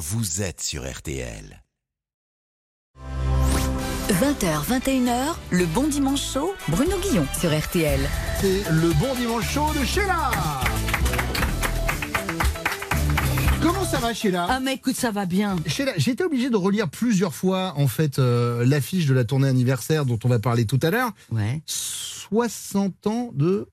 vous êtes sur RTL. 20h, 21h, le bon dimanche chaud, Bruno Guillon sur RTL. C'est le bon dimanche chaud de Sheila. Comment ça va Sheila? Ah mais écoute, ça va bien. Sheila, j'ai été obligé de relire plusieurs fois en fait euh, l'affiche de la tournée anniversaire dont on va parler tout à l'heure. Ouais. 60 ans de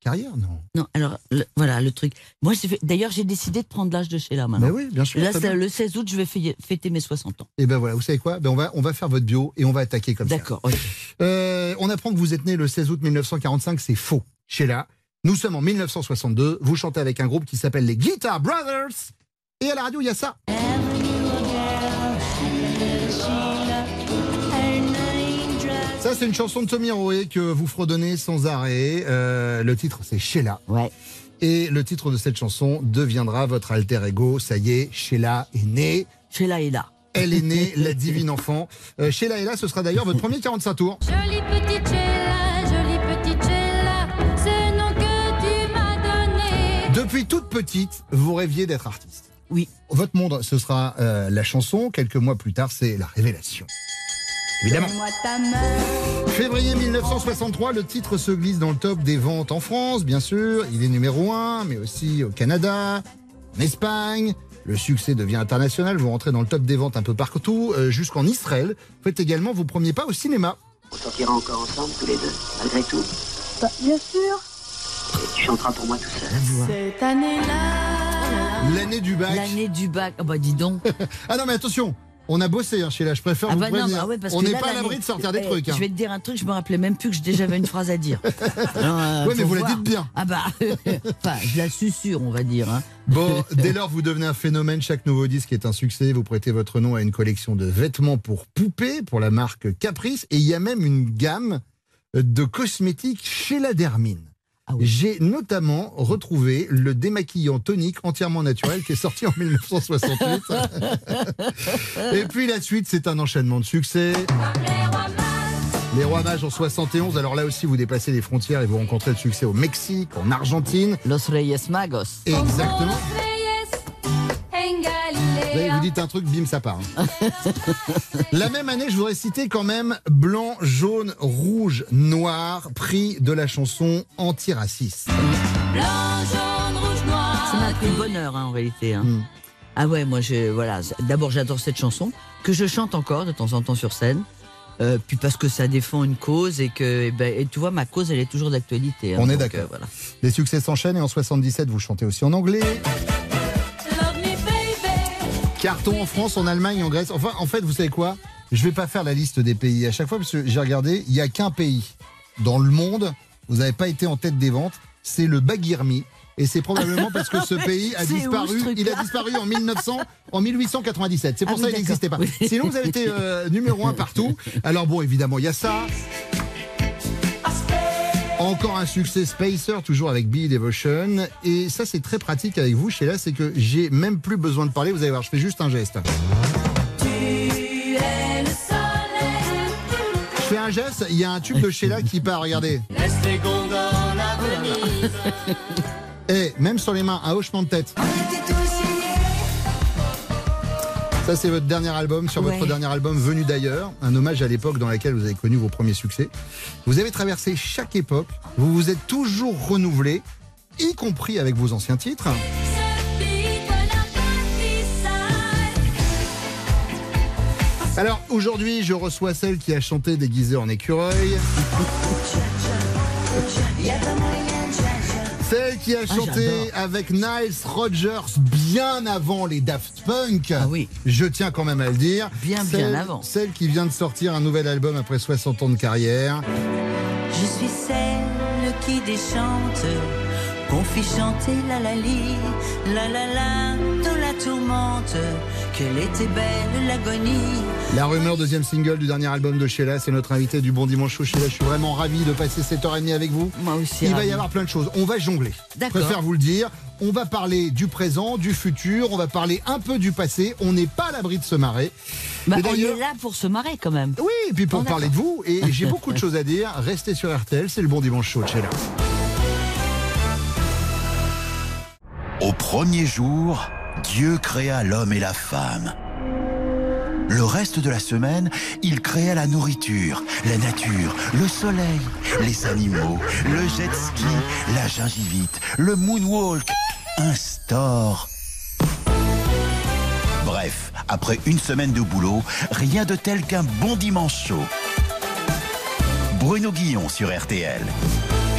carrière, non? Non, alors le- voilà le truc. Moi, j'ai fait- d'ailleurs, j'ai décidé de prendre l'âge de Sheila maintenant. Ben oui, bien sûr. Là, bien. le 16 août, je vais fêter- fêter mes 60 ans. Et ben voilà, vous savez quoi? Ben on, va, on va faire votre bio et on va attaquer comme ça. D'accord. ok. Euh, on apprend que vous êtes né le 16 août 1945, c'est faux. Sheila, nous sommes en 1962, vous chantez avec un groupe qui s'appelle les Guitar Brothers. Et à la radio, il y a ça. Ça, c'est une chanson de Tommy Roé que vous fredonnez sans arrêt. Euh, le titre, c'est Sheila. Ouais. Et le titre de cette chanson deviendra votre alter ego. Ça y est, Sheila est née. Sheila est là. Elle est née, la divine enfant. Euh, Sheila est là, ce sera d'ailleurs votre premier 45 tours. Jolie petite Sheila, jolie petite Sheila, ce nom que tu m'as donné. Depuis toute petite, vous rêviez d'être artiste. Oui. Votre monde, ce sera euh, la chanson. Quelques mois plus tard, c'est la révélation. Évidemment. Donne-moi ta main. Février 1963, le titre se glisse dans le top des ventes en France, bien sûr. Il est numéro 1, mais aussi au Canada, en Espagne. Le succès devient international. Vous rentrez dans le top des ventes un peu partout, euh, jusqu'en Israël. Vous faites également vos premiers pas au cinéma. On sortira encore ensemble tous les deux, malgré tout. Bah, bien sûr. Et tu chanteras pour moi tout seul. Cette année-là. L'année du bac. L'année du bac. Ah bah dis donc. Ah non, mais attention, on a bossé hein, chez là. Je préfère Ah vous bah non, bah ouais, parce on n'est pas à l'abri de sortir des Eh, trucs. hein. Je vais te dire un truc, je me rappelais même plus que j'ai déjà une phrase à dire. Euh, Ouais, mais vous la dites bien. Ah bah, enfin, je la susurre, on va dire. hein. Bon, dès lors, vous devenez un phénomène. Chaque nouveau disque est un succès. Vous prêtez votre nom à une collection de vêtements pour poupées, pour la marque Caprice. Et il y a même une gamme de cosmétiques chez la Dermine. Ah oui. J'ai notamment retrouvé le démaquillant tonique entièrement naturel qui est sorti en 1968. Et puis la suite, c'est un enchaînement de succès. Les Rois Mages en 71. Alors là aussi, vous dépassez les frontières et vous rencontrez le succès au Mexique, en Argentine. Los Reyes Magos. Exactement. Dites un truc, bim, ça part. hein. la même année, je voudrais citer quand même Blanc, Jaune, Rouge, Noir, prix de la chanson antiraciste. Blanc, jaune, rouge, noir. Ça m'a pris bonheur hein, en réalité. hein. Mm. Ah ouais, moi je voilà. D'abord j'adore cette chanson que je chante encore de temps en temps sur scène. Euh, puis parce que ça défend une cause et que eh ben, et tu vois ma cause elle est toujours d'actualité. hein. On est d'accord. euh, voilà. Les succès s'enchaînent et en 77, vous chantez aussi en anglais. Carton en France, en Allemagne, en Grèce. Enfin, en fait, vous savez quoi? Je vais pas faire la liste des pays à chaque fois parce que j'ai regardé, il y a qu'un pays dans le monde, vous n'avez pas été en tête des ventes, c'est le Baguirmi. Et c'est probablement parce que ce pays a où, disparu. il a disparu en 1900, en 1897. C'est pour Ah ça qu'il n'existait pas. Sinon, vous avez été euh, numéro un partout. Alors bon, évidemment, il y a ça. Encore un succès Spacer, toujours avec Bee Devotion. Et ça, c'est très pratique avec vous, Sheila, c'est que j'ai même plus besoin de parler. Vous allez voir, je fais juste un geste. Je fais un geste, il y a un tube de Sheila qui part, regardez. Laisse les gondoles à Venise. Et même sur les mains, un hochement de tête. On était tous Ça, c'est votre dernier album, sur votre dernier album Venu d'ailleurs, un hommage à l'époque dans laquelle vous avez connu vos premiers succès. Vous avez traversé chaque époque, vous vous êtes toujours renouvelé, y compris avec vos anciens titres. Alors aujourd'hui, je reçois celle qui a chanté déguisée en écureuil. Qui a chanté j'adore. avec Niles Rogers bien avant les Daft Punk. Ah oui. Je tiens quand même à le dire. Bien, bien avant. Celle qui vient de sortir un nouvel album après 60 ans de carrière. Je suis celle qui déchante, qu'on fit chanter la la li, la la la tourmente, qu'elle était belle l'agonie. La rumeur, deuxième single du dernier album de Sheila, c'est notre invité du Bon Dimanche Show. Sheila, je suis vraiment ravi de passer cette heure et demie avec vous. Moi aussi. Il va y avoir plein de choses. On va jongler. Je D'accord. préfère vous le dire. On va parler du présent, du futur, on va parler un peu du passé. On n'est pas à l'abri de se marrer. Bah, on est là pour se marrer quand même. Oui, et puis pour Bon, parler de vous, et j'ai beaucoup de choses à dire. Restez sur RTL, c'est le Bon Dimanche Show de Sheila. Au premier jour, Dieu créa l'homme et la femme. Le reste de la semaine, il créa la nourriture, la nature, le soleil, les animaux, le jet ski, la gingivite, le moonwalk, un store. Bref, après une semaine de boulot, rien de tel qu'un bon dimanche chaud. Bruno Guillon sur RTL.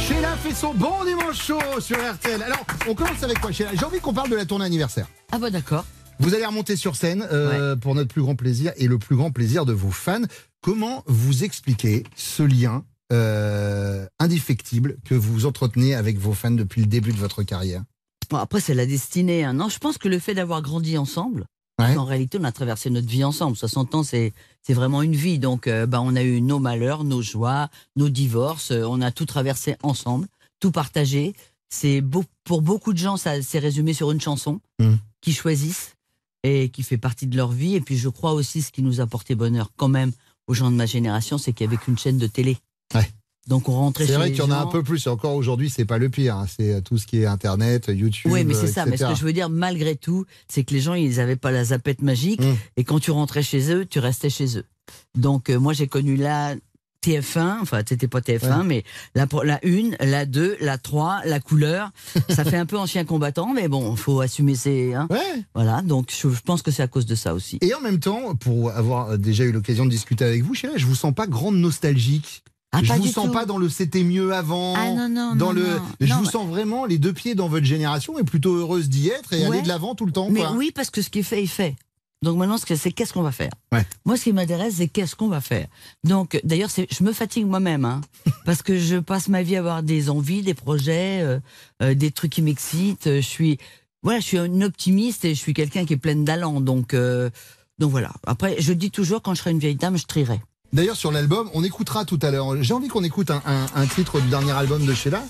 Sheila fait son bon dimanche chaud sur RTL. Alors, on commence avec quoi, Sheila? J'ai envie qu'on parle de la tournée anniversaire. Ah bah d'accord. Vous allez remonter sur scène euh, pour notre plus grand plaisir et le plus grand plaisir de vos fans. Comment vous expliquez ce lien euh, indéfectible que vous entretenez avec vos fans depuis le début de votre carrière? Bon, après, c'est la destinée. hein. Non, je pense que le fait d'avoir grandi ensemble, Ouais. en réalité, on a traversé notre vie ensemble. 60 ans, c'est c'est vraiment une vie. Donc, euh, bah, on a eu nos malheurs, nos joies, nos divorces. euh, on a tout traversé ensemble, tout partagé. C'est beau, pour beaucoup de gens, ça s'est résumé sur une chanson Mm. Qu'ils choisissent et qui fait partie de leur vie. Et puis, je crois aussi, ce qui nous a porté bonheur, quand même, aux gens de ma génération, c'est qu'il y avait qu'une chaîne de télé. Ouais. Donc, on rentrait C'est vrai qu'il y en a un peu plus. Et encore aujourd'hui, c'est pas le pire. hein. C'est euh, tout ce qui est Internet, YouTube. Oui, mais c'est euh, ça. Mais ce que je veux dire, malgré tout, c'est que les gens, ils n'avaient pas la zapette magique. Mm. Et quand tu rentrais chez eux, tu restais chez eux. Donc, euh, moi, j'ai connu la TF1, enfin, c'était pas TF1, mais la, la 1, la 2, la 3, la couleur. ça fait un peu ancien combattant, mais bon, faut assumer ses. hein. Ouais. Voilà, donc je, je pense que c'est à cause de ça aussi. Et en même temps, pour avoir déjà eu l'occasion de discuter avec vous, Sheila, je vous sens pas grande nostalgique. Ah, je vous sens tout. pas dans le c'était mieux avant. Ah non, non, dans non, le, je vous sens vraiment les deux pieds dans votre génération et plutôt heureuse d'y être et Ouais. aller de l'avant tout le temps. Mais quoi. oui, parce que ce qui est fait est fait. Donc maintenant, c'est qu'est-ce qu'on va faire Ouais. Moi, ce qui m'intéresse, c'est qu'est-ce qu'on va faire. Donc, d'ailleurs, je me fatigue moi-même, hein, parce que je passe ma vie à avoir des envies, des projets, euh, euh, des trucs qui m'excitent. Je suis, voilà, je suis un optimiste et je suis quelqu'un qui est plein d'allant. Donc, euh, donc voilà. Après, je dis toujours, quand je serai une vieille dame, je trierai. D'ailleurs, sur l'album, on écoutera tout à l'heure. J'ai envie qu'on écoute un, un- un titre du dernier album de Sheila.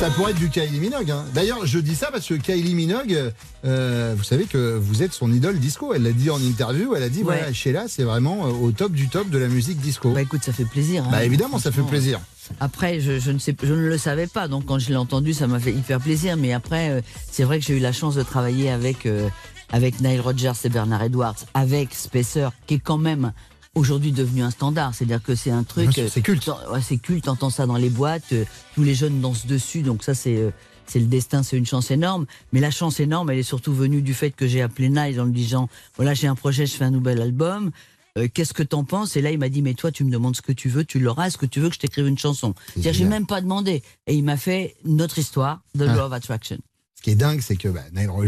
Ça pourrait être du Kylie Minogue. hein. D'ailleurs, je dis ça parce que Kylie Minogue, euh, vous savez que vous êtes son idole disco. Elle l'a dit en interview. Elle a dit Ouais. voilà, Sheila, c'est vraiment euh, au top du top de la musique disco. bah écoute, ça fait plaisir. hein. Bah évidemment, ça fait plaisir. Après, je, je ne sais, je ne le savais pas, donc quand je l'ai entendu, ça m'a fait hyper plaisir. Mais après, euh, c'est vrai que j'ai eu la chance de travailler avec euh, avec Nile Rodgers et Bernard Edwards, avec Spacer, qui est quand même aujourd'hui devenu un standard. C'est-à-dire que c'est un truc, c'est culte. t'en- ouais, c'est culte. T'entends ça dans les boîtes, euh, tous les jeunes dansent dessus. Donc ça, c'est euh, c'est le destin, c'est une chance énorme. Mais la chance énorme, elle est surtout venue du fait que j'ai appelé Nile en lui disant voilà, j'ai un projet, je fais un nouvel album. Euh, Qu'est-ce que t'en penses? Et là, il m'a dit, mais toi, tu me demandes ce que tu veux, tu l'auras. Est-ce que tu veux que je t'écrive une chanson? C'est-à-dire, j'ai même pas demandé. Et il m'a fait notre histoire, The Ah. Law of Attraction. Ce qui est dingue, c'est que bah, Nile ouais.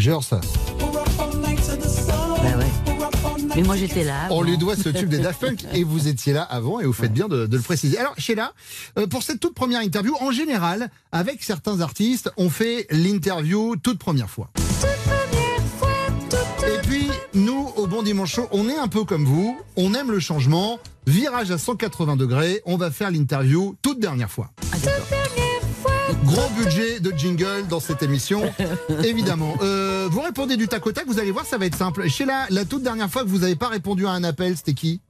Mais moi, j'étais là. on lui doit ce tube des Daft Punk et vous étiez là avant et vous faites bien de, de le préciser. Alors, Sheila, euh, pour cette toute première interview, en général, avec certains artistes, on fait l'interview toute première fois. Et puis, nous, au Bon Dimanche Show, on est un peu comme vous, on aime le changement, virage à 180 degrés, on va faire l'interview toute dernière fois. Ah. Gros budget de jingle dans cette émission, évidemment. Euh, vous répondez du tac au tac, vous allez voir, ça va être simple. Sheila, la toute dernière fois que vous n'avez pas répondu à un appel, c'était qui?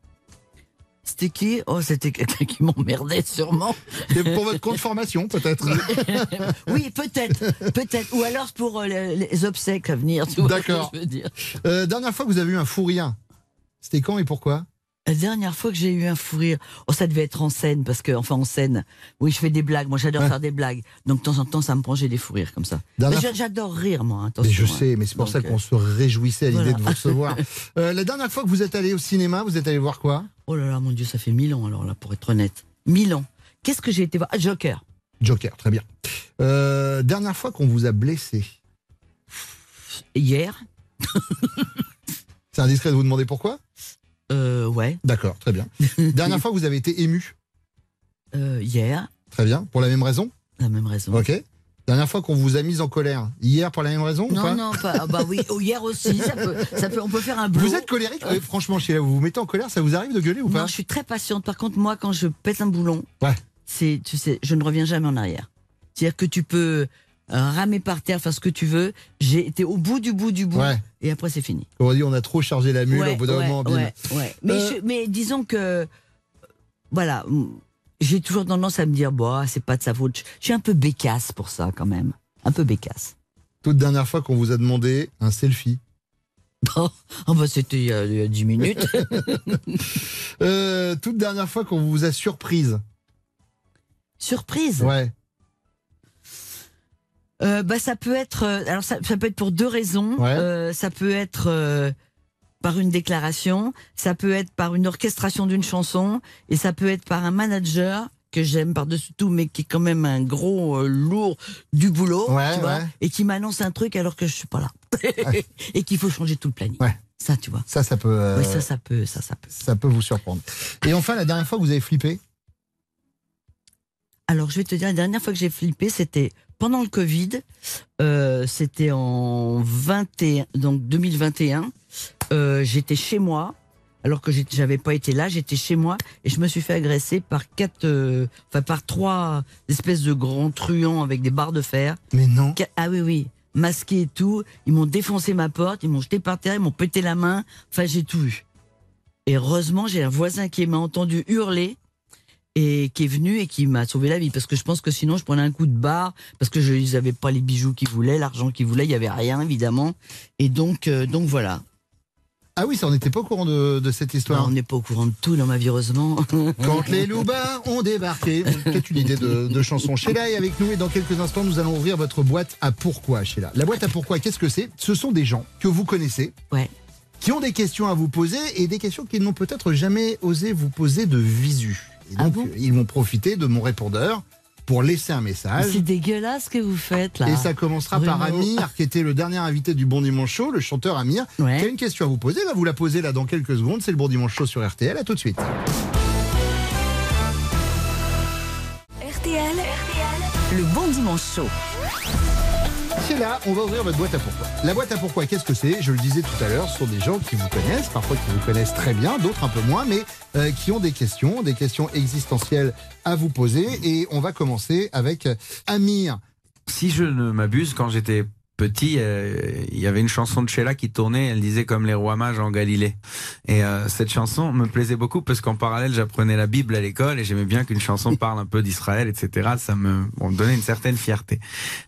C'était qui? Oh, c'était quelqu'un qui m'emmerdait sûrement. C'était pour votre compte formation, peut-être Oui, peut-être, peut-être. Ou alors pour euh, les, les obsèques à venir. D'accord. Euh, Dernière fois que vous avez eu un fou rire, c'était quand et pourquoi? La dernière fois que j'ai eu un fou rire, oh, ça devait être en scène, parce que, enfin, en scène, oui, je fais des blagues. Moi, j'adore Ouais. faire des blagues. Donc, de temps en temps, ça me prend, j'ai des fous rires comme ça. Dernière Mais j'adore rire, moi. Mais Attention, je hein. sais, mais c'est pour Donc, ça euh, qu'on se réjouissait à l'idée voilà. de vous recevoir. Euh, la dernière fois que vous êtes allé au cinéma, vous êtes allé voir quoi? Oh là là, mon Dieu, ça fait mille ans, alors là, pour être honnête. Mille ans. Qu'est-ce que j'ai été voir? Ah, Joker. Joker, très bien. Euh, dernière fois qu'on vous a blessé. Hier. C'est indiscret de vous demander pourquoi? Euh, ouais. D'accord, très bien. dernière fois vous avez été ému. Euh, hier. Très bien, pour la même raison La même raison. Ok. Dernière fois qu'on vous a mis en colère. Hier pour la même raison ou Non, pas non, pas. ah bah oui, oh, hier aussi, ça peut, ça peut, on peut faire un bleu. Vous êtes colérique Euh, Franchement, Sheila, vous vous mettez en colère, ça vous arrive de gueuler ou pas Non, je suis très patiente. Par contre, moi, quand je pète un boulon, Ouais. c'est, tu sais, je ne reviens jamais en arrière. C'est-à-dire que tu peux ramer par terre, faire ce que tu veux. J'ai été au bout du bout du bout, Ouais. et après c'est fini. On dit on a trop chargé la mule, Ouais, au bout d'un ouais, moment, bim. Mais, Euh, je- mais disons que, euh, voilà, j'ai toujours tendance à me dire, bah, c'est pas de sa faute. Je suis un peu bécasse pour ça, quand même. un peu bécasse. Toute dernière fois qu'on vous a demandé un selfie. Oh, oh, bah c'était il y a- il y a 10 minutes. Euh, toute dernière fois qu'on vous a surprise. Surprise? Ouais. Euh, bah ça peut être euh, alors ça, ça peut être pour deux raisons. Ouais. Euh, ça peut être euh, par une déclaration, ça peut être par une orchestration d'une chanson et ça peut être par un manager que j'aime par-dessus tout mais qui est quand même un gros euh, lourd du boulot Ouais, tu vois, ouais. et qui m'annonce un truc alors que je suis pas là et qu'il faut changer tout le planning. Ouais. Ça tu vois. Ça, ça peut, euh, Oui, ça ça peut ça ça peut. ça peut vous surprendre. Et enfin, la dernière fois que vous avez flippé? Alors, je vais te dire, la dernière fois que j'ai flippé, c'était pendant le Covid. Euh, c'était en 21, donc 2021. Euh, j'étais chez moi, alors que j'avais pas été là. J'étais chez moi et je me suis fait agresser par quatre, euh, enfin par trois espèces de grands truands avec des barres de fer. Mais non. Ah oui, oui, masqués et tout. Ils m'ont défoncé ma porte, ils m'ont jeté par terre, ils m'ont pété la main. Enfin, j'ai tout eu. Et heureusement, j'ai un voisin qui m'a entendu hurler et qui est venu et qui m'a sauvé la vie. Parce que je pense que sinon, je prenais un coup de barre parce que je avaient pas les bijoux qu'ils voulaient, l'argent qu'ils voulaient, il y avait rien évidemment. Et donc, euh, donc voilà. Ah oui, ça, on n'était pas au courant de, de cette histoire. on n'est pas au courant de tout dans ma vie, heureusement. Quand les loups-bas ont débarqué. C'est une idée de, de chanson. Sheila est avec nous et dans quelques instants, nous allons ouvrir votre boîte à pourquoi, Sheila. La boîte à pourquoi, qu'est-ce que c'est? Ce sont des gens que vous connaissez. Ouais. Qui ont des questions à vous poser et des questions qu'ils n'ont peut-être jamais osé vous poser de visu. Et Ah donc, bon ils vont profiter de mon répondeur pour laisser un message. C'est dégueulasse ce que vous faites là. Et ça commencera par. Amir, qui était le dernier invité du Bon Dimanche Show, le chanteur Amir, Ouais. qui a une question à vous poser. Il va vous la poser là dans quelques secondes. C'est le Bon Dimanche Show sur RTL. À tout de suite. RTL, le bon dimanche chaud. Là, on va ouvrir votre boîte à pourquoi. La boîte à pourquoi, qu'est-ce que c'est? Je le disais tout à l'heure, ce sont des gens qui vous connaissent, parfois qui vous connaissent très bien, d'autres un peu moins, mais euh, qui ont des questions, des questions existentielles à vous poser. Et on va commencer avec euh, Amir. Si je ne m'abuse, quand j'étais petit, euh, il y avait une chanson de Sheila qui tournait, elle disait comme les rois mages en Galilée. Et euh, cette chanson me plaisait beaucoup parce qu'en parallèle, j'apprenais la Bible à l'école et j'aimais bien qu'une chanson parle un peu d'Israël, etc. Ça me, bon, me donnait une certaine fierté.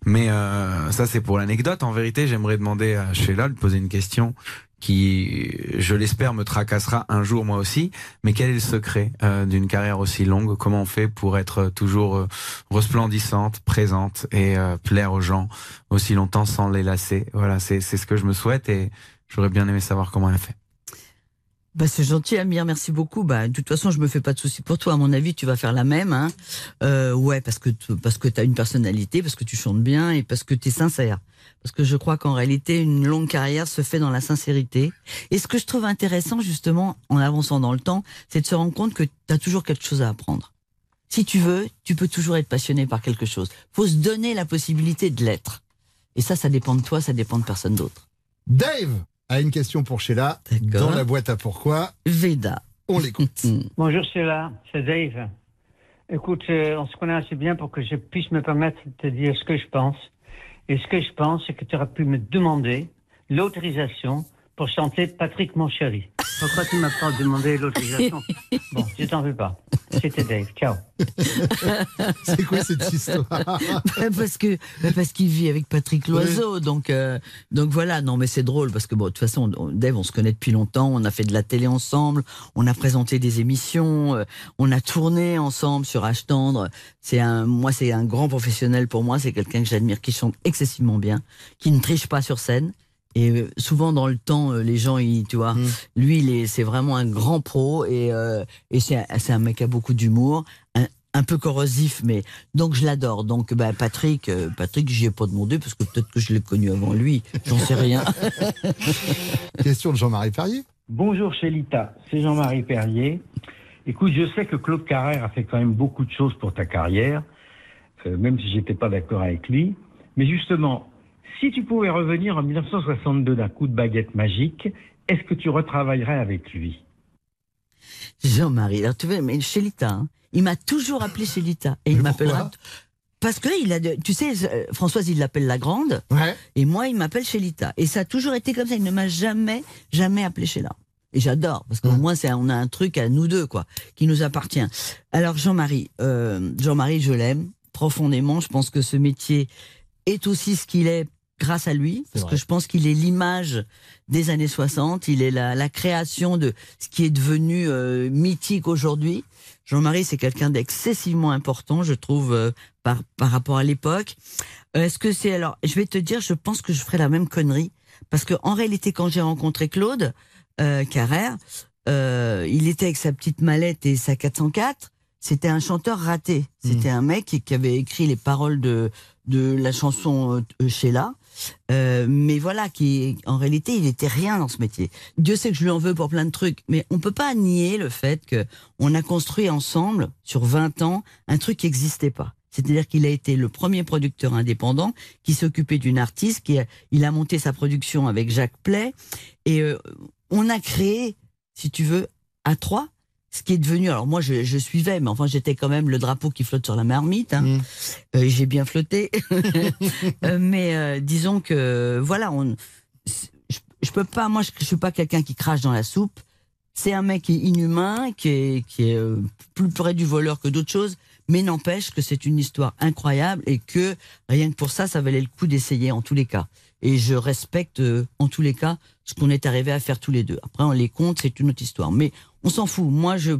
Mais euh, ça, c'est pour l'anecdote. En vérité, j'aimerais demander à Sheila de poser une question qui, je l'espère, me tracassera un jour moi aussi. Mais quel est le secret euh, d'une carrière aussi longue? Comment on fait pour être toujours euh, resplendissante, présente et euh, plaire aux gens aussi longtemps sans les lasser? Voilà, c'est c'est ce que je me souhaite et j'aurais bien aimé savoir comment elle a fait. Bah, c'est gentil, Amir, merci beaucoup. Bah, de toute façon, je me fais pas de soucis pour toi. À mon avis, tu vas faire la même. Hein. Euh, ouais, parce que tu- parce que t'as une personnalité, parce que tu chantes bien et parce que t'es sincère. Parce que je crois qu'en réalité, une longue carrière se fait dans la sincérité. Et ce que je trouve intéressant, justement, en avançant dans le temps, c'est de se rendre compte que t'as toujours quelque chose à apprendre. Si tu veux, tu peux toujours être passionné par quelque chose. Faut se donner la possibilité de l'être. Et ça, ça dépend de toi, ça dépend de personne d'autre. Dave a une question pour Sheila dans la boîte à pourquoi. Veda. On l'écoute. Mm. Bonjour Sheila, c'est Dave. Écoute, euh, on se connaît assez bien pour que je puisse me permettre de te dire ce que je pense. Et ce que je pense, c'est que tu aurais pu me demander l'autorisation pour chanter Patrick mon chéri. Pourquoi tu m'as pas demandé l'autorisation Bon, je t'en veux pas. C'était Dave. Ciao. C'est quoi cette histoire parce que bah, parce qu'il vit avec Patrick Loiseau, donc euh, donc voilà. Non, mais c'est drôle parce que bon, de toute façon, on- Dave, on se connaît depuis longtemps. On a fait de la télé ensemble, on a présenté des émissions, euh, on a tourné ensemble sur H tendre. C'est un, moi, c'est un grand professionnel pour moi. C'est quelqu'un que j'admire, qui chante excessivement bien, qui ne triche pas sur scène. Et euh, souvent dans le temps, euh, les gens, ils, tu vois, Mm. lui, c'est vraiment un grand pro et euh, et c'est un- c'est un mec qui a beaucoup d'humour, un, un peu corrosif, mais donc je l'adore. Donc bah, Patrick, euh, Patrick, j'y ai pas demandé parce que peut-être que je l'ai connu avant lui. J'en sais rien. Question de Jean-Marie Perrier. Bonjour Célita, c'est Jean-Marie Perrier. Écoute, je sais que Claude Carrère a fait quand même beaucoup de choses pour ta carrière, euh, même si j'étais pas d'accord avec lui. Mais justement, si tu pouvais revenir en 1962 d'un coup de baguette magique, est-ce que tu retravaillerais avec lui? Jean-Marie, alors tu vois, mais Chélita, hein, il m'a toujours appelé Chélita et il Mais m'appellera. pourquoi? Parce que il a, de- tu sais, euh, Françoise, il l'appelle la grande. Ouais. Et moi, il m'appelle Chélita. Et ça a toujours été comme ça. Il ne m'a jamais, jamais appelé Sheila. Et j'adore, parce qu'au Mm. moins, c'est, on a un truc à nous deux, quoi, qui nous appartient. Alors, Jean-Marie, euh, Jean-Marie, je l'aime profondément. Je pense que ce métier est aussi ce qu'il est grâce à lui, parce vrai. que je pense qu'il est l'image des années 60, il est la, la création de ce qui est devenu euh, mythique aujourd'hui. Jean-Marie, c'est quelqu'un d'excessivement important, je trouve, euh, par, par rapport à l'époque. Euh, Est-ce que c'est alors Je vais te dire, je pense que je ferai la même connerie, parce que en réalité, quand j'ai rencontré Claude euh, Carrère, euh, il était avec sa petite mallette et sa 404. C'était un chanteur raté. C'était un mec qui, qui avait écrit les paroles de de la chanson euh, Sheila. Euh, mais voilà, qui en réalité, il était rien dans ce métier. Dieu sait que je lui en veux pour plein de trucs, mais on peut pas nier le fait que on a construit ensemble sur 20 ans un truc qui n'existait pas. C'est-à-dire qu'il a été le premier producteur indépendant qui s'occupait d'une artiste, qui a, il a monté sa production avec Jacques Play, et euh, on a créé, si tu veux, à trois, ce qui est devenu. Alors moi, je, je suivais, mais enfin, j'étais quand même le drapeau qui flotte sur la marmite. hein. Mm. Euh, J'ai bien flotté, Euh, mais euh, disons que voilà, on, je, je peux pas. Moi, je, je suis pas quelqu'un qui crache dans la soupe. C'est un mec qui est inhumain, qui est, qui est euh, plus près du voleur que d'autres choses, mais n'empêche que c'est une histoire incroyable et que rien que pour ça, ça valait le coup d'essayer en tous les cas. Et je respecte euh, en tous les cas ce qu'on est arrivé à faire tous les deux. Après, on les compte, c'est une autre histoire. Mais on s'en fout. Moi, je,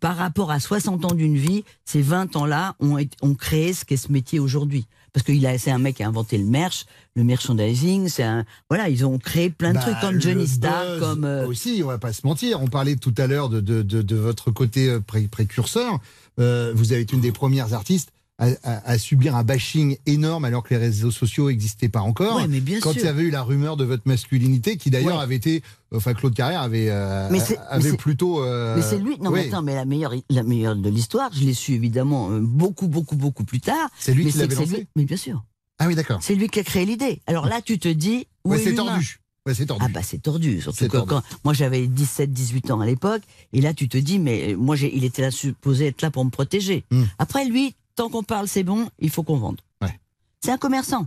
par rapport à 60 ans d'une vie, ces 20 ans-là ont, ont créé ce qu'est ce métier aujourd'hui. Parce que c'est un mec qui a inventé le merch, le merchandising, c'est un, voilà, ils ont créé plein de Bah, trucs comme Johnny Star, buzz comme, euh, aussi, on va pas se mentir. On parlait tout à l'heure de, de, de, de votre côté euh, pré- précurseur. Euh, vous avez été une des premières artistes à, à- à subir un bashing énorme alors que les réseaux sociaux n'existaient pas encore. Ouais, mais bien Quand sûr. il y avait eu la rumeur de votre masculinité, qui d'ailleurs Ouais. avait été, enfin Claude Carrère avait, euh, Mais plutôt. euh, Mais c'est lui. Non, oui. mais attends, mais la meilleure, la meilleure de l'histoire, je l'ai su évidemment euh, beaucoup, beaucoup, beaucoup plus tard. C'est lui mais qui l'avait lancé lui- Mais bien sûr. Ah oui, d'accord. C'est lui qui a créé l'idée. Alors là, tu te dis. où Ouais, est c'est tordu. Ouais, c'est tordu. Ah bah c'est tordu. Surtout C'est que tordu. quand moi j'avais 17, 18 ans à l'époque, et là tu te dis mais moi il était là supposé être là pour me protéger. Hmm. Après lui, tant qu'on parle c'est bon, il faut qu'on vende. Ouais. C'est un commerçant.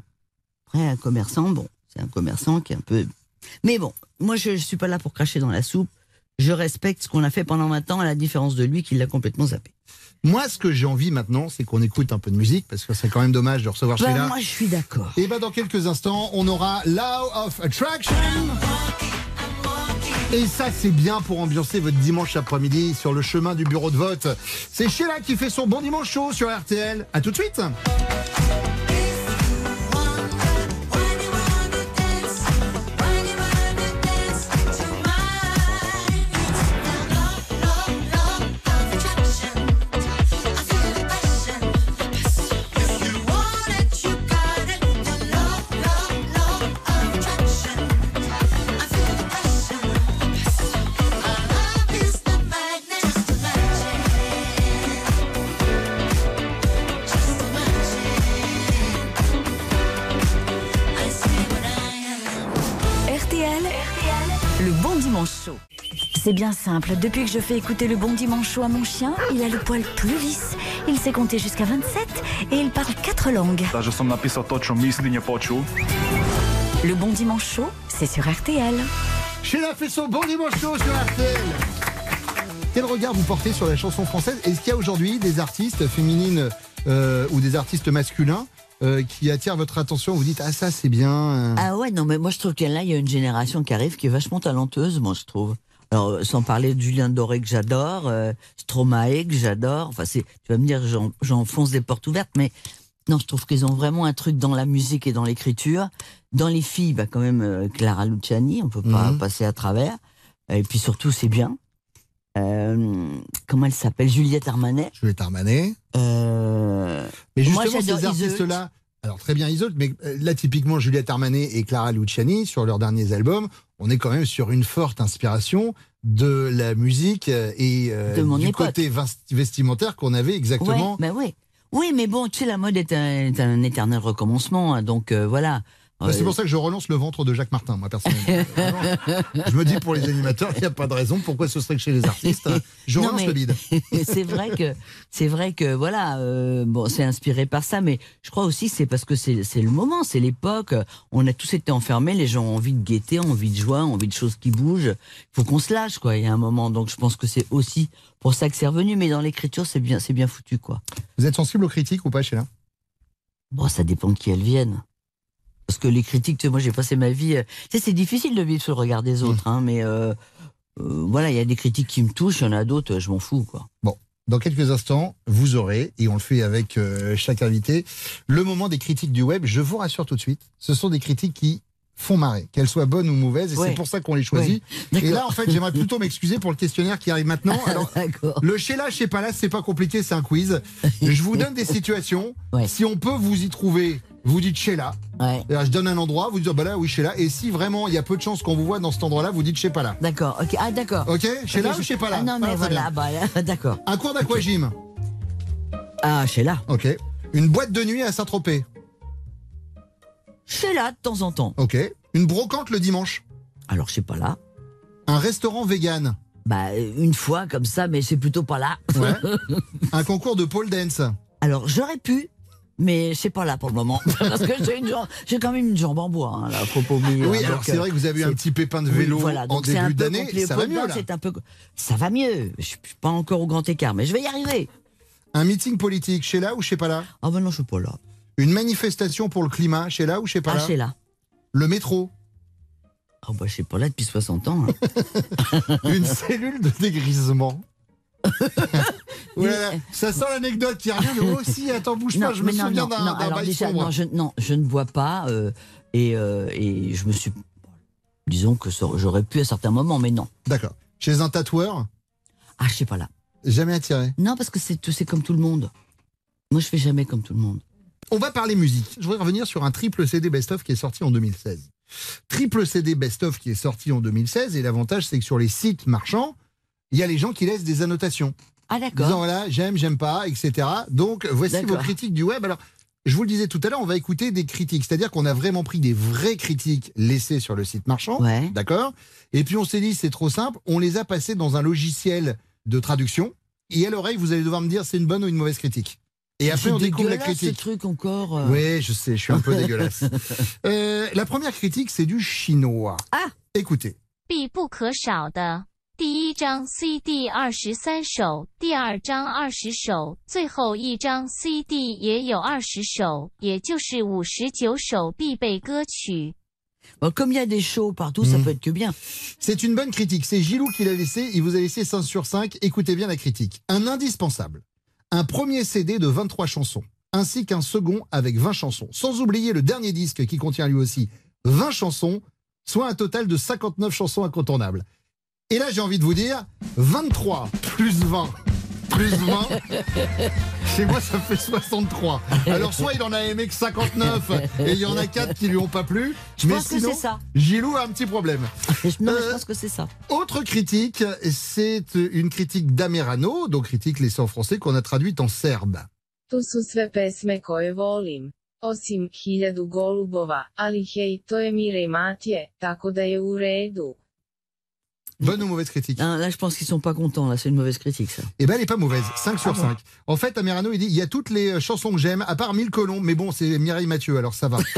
Après un commerçant, bon, c'est un commerçant qui est un peu. Mais bon, moi je, je suis pas là pour cracher dans la soupe. Je respecte ce qu'on a fait pendant 20 ans, à la différence de lui qui l'a complètement zappé. Moi, ce que j'ai envie maintenant, c'est qu'on écoute un peu de musique parce que c'est quand même dommage de recevoir Bah, Sheila. moi je suis d'accord. Et ben dans quelques instants, on aura Law of Attraction. Et ça, c'est bien pour ambiancer votre dimanche après-midi sur le chemin du bureau de vote. C'est Sheila qui fait son bon dimanche chaud sur RTL. À tout de suite. C'est bien simple. Depuis que je fais écouter le bon Dimanche à mon chien, il a le poil plus lisse. Il sait compter jusqu'à 27 et il parle quatre langues. Le bon Dimanche c'est sur RTL. Sheila Fesso, bon dimanche sur RTL. Quel regard vous portez sur la chanson française? Est-ce qu'il y a aujourd'hui des artistes féminines euh, ou des artistes masculins euh, qui attirent votre attention? Vous dites ah ça c'est bien. euh. Ah ouais, non, mais moi je trouve qu'il y a- là, il y a une génération qui arrive qui est vachement talenteuse, moi je trouve. Alors, sans parler de Julien Doré que j'adore, euh, Stromae que j'adore, enfin, c'est, tu vas me dire, j'en- j'enfonce des portes ouvertes, mais non, je trouve qu'ils ont vraiment un truc dans la musique et dans l'écriture. Dans les filles, bah, quand même, euh, Clara Luciani, on peut pas Mhm. passer à travers. Et puis surtout, c'est bien. Euh, comment elle s'appelle? Juliette Armanet? Juliette Armanet. Euh, Mais moi, justement, j'adore ces artistes-là, alors très bien Isolde, mais euh, là typiquement Juliette Armanet et Clara Luciani sur leurs derniers albums, on est quand même sur une forte inspiration de la musique et euh, du époque. côté vest- vestimentaire qu'on avait exactement. Ouais, bah oui. Oui, mais bon, tu sais, la mode est un, est un éternel recommencement, hein, donc euh, voilà. Bah, c'est pour ça que je relance le ventre de Jacques Martin, moi personnellement. Je me dis pour les animateurs, il n'y a pas de raison pourquoi ce serait que chez les artistes. Je Non, relance mais- le bide. c'est vrai que c'est vrai que voilà euh, bon c'est inspiré par ça mais je crois aussi que c'est parce que c'est c'est le moment c'est l'époque on a tous été enfermés les gens ont envie de gaieté ont envie de joie ont envie de choses qui bougent il faut qu'on se lâche quoi il y a un moment donc je pense que c'est aussi pour ça que c'est revenu mais dans l'écriture c'est bien c'est bien foutu quoi Vous êtes sensible aux critiques ou pas, Sheila? Bon, ça dépend de qui elles viennent. Parce que les critiques, moi j'ai passé ma vie. euh, Tu sais, c'est difficile de vivre sur le regard des autres, hein, mais euh, euh, voilà, il y a des critiques qui me touchent, il y en a d'autres, je m'en fous, quoi. Bon, dans quelques instants, vous aurez, et on le fait avec euh, chaque invité, le moment des critiques du web. Je vous rassure tout de suite, ce sont des critiques qui font marrer, qu'elles soient bonnes ou mauvaises, et Ouais. c'est pour ça qu'on les choisit. Ouais. Et là, en fait, j'aimerais plutôt m'excuser pour le questionnaire qui arrive maintenant. Alors, le chez là, chez pas là, c'est pas compliqué, c'est un quiz. Je vous donne des situations. Si on peut vous y trouver, vous dites chez là. Je donne un endroit, vous dites, ah, bah là, oui, chez là. Et si vraiment il y a peu de chances qu'on vous voit dans cet endroit-là, vous dites chez pas là. D'accord, ok. Ah, d'accord. Ok, chez là je- ou chez pas là Ah, non, mais très voilà, bah, là, d'accord. Un cours d'aquagym. Ah, chez là. Ok. Une boîte de nuit à Saint-Tropez. Chez là, de temps en temps. Ok. Une brocante le dimanche. Alors, je sais pas là. Un restaurant vegan. Bah, une fois comme ça, mais c'est plutôt pas là. Ouais. un concours de pole dance. Alors, j'aurais pu, mais c'est pas là pour le moment. Parce que j'ai quand même une jambe en bois, hein, là, faut pas oublier. Oui, hein, alors c'est vrai que vous avez eu un petit pépin de vélo voilà, en début d'année. Ça va mieux là. un peu... Ça va mieux. Je suis pas encore au grand écart, mais je vais y arriver. Un meeting politique chez là ou chez pas là? Ah ben non, je suis pas là. Une manifestation pour le climat chez là ou chez pas Ah, là? chez là. Le métro. Ah bah, je suis pas là depuis 60 ans. hein. Une cellule de dégrisement. Voilà, ça sent l'anecdote qui revient, mais moi aussi, attends, bouge pas, je me non, souviens d'un bail déjà, non, je, non, je ne vois pas. euh, et, euh, et je me suis. Disons que j'aurais pu à certains moments, mais non. D'accord. Chez un tatoueur Ah, je sais pas là. Jamais attiré. Non, parce que c'est comme tout le monde. Moi, je fais jamais comme tout le monde. On va parler musique. Je voudrais revenir sur un triple CD best-of qui est sorti en 2016. Triple CD best-of qui est sorti en 2016, et l'avantage, c'est que sur les sites marchands, il y a les gens qui laissent des annotations. Ah, d'accord. Disant voilà, j'aime, j'aime pas, etc. Donc, voici vos D'accord. critiques du web. Alors, je vous le disais tout à l'heure, on va écouter des critiques. C'est-à-dire qu'on a vraiment pris des vraies critiques laissées sur le site marchand. Ouais. D'accord Et puis, on s'est dit, c'est trop simple. On les a passées dans un logiciel de traduction. Et à l'oreille, vous allez devoir me dire c'est une bonne ou une mauvaise critique. Et après, C'est on découvre la dégueulasse, critique. Ce truc encore. euh. Oui, je sais, je suis un peu dégueulasse. Euh, la première critique, c'est du chinois. Ah Écoutez. 必不可少的。 第一张 CD 二十三首，第二张二十首，最后一张 CD 也有二十首，也就是五十九首必备歌曲。 Bon, comme il y a des shows partout, ça Mhm. peut être que bien. C'est une bonne critique. C'est Gilou qui l'a laissé. Il vous a laissé 5 sur 5. Écoutez bien la critique. Un indispensable. Un premier CD de 23 chansons, ainsi qu'un second avec 20 chansons. Sans oublier le dernier disque qui contient lui aussi 20 chansons, soit un total de 59 chansons incontournables. Et là, j'ai envie de vous dire, 23 plus 20 plus 20, chez moi, ça fait 63. Alors, soit il en a aimé que 59 et il y en a 4 qui lui ont pas plu. Je mais pense que c'est ça. Gilou a un petit problème. Non, Euh, je pense que c'est ça. Autre critique, c'est une critique d'Amerano, donc critique laissée en français qu'on a traduite en serbe. Tu su sve pesme koje volim. Osim hiljadu golubova, ali hej, to je Mire Matije, tako da je u redu. Bonne ou mauvaise critique Hein, là, je pense qu'ils sont pas contents. Là, c'est une mauvaise critique, ça. Eh ben, elle est pas mauvaise. 5 sur Ah bon 5. En fait, Amerano, il dit, il y a toutes les euh, chansons que j'aime, à part Mille Colons, mais bon, c'est Mireille Mathieu, alors ça va.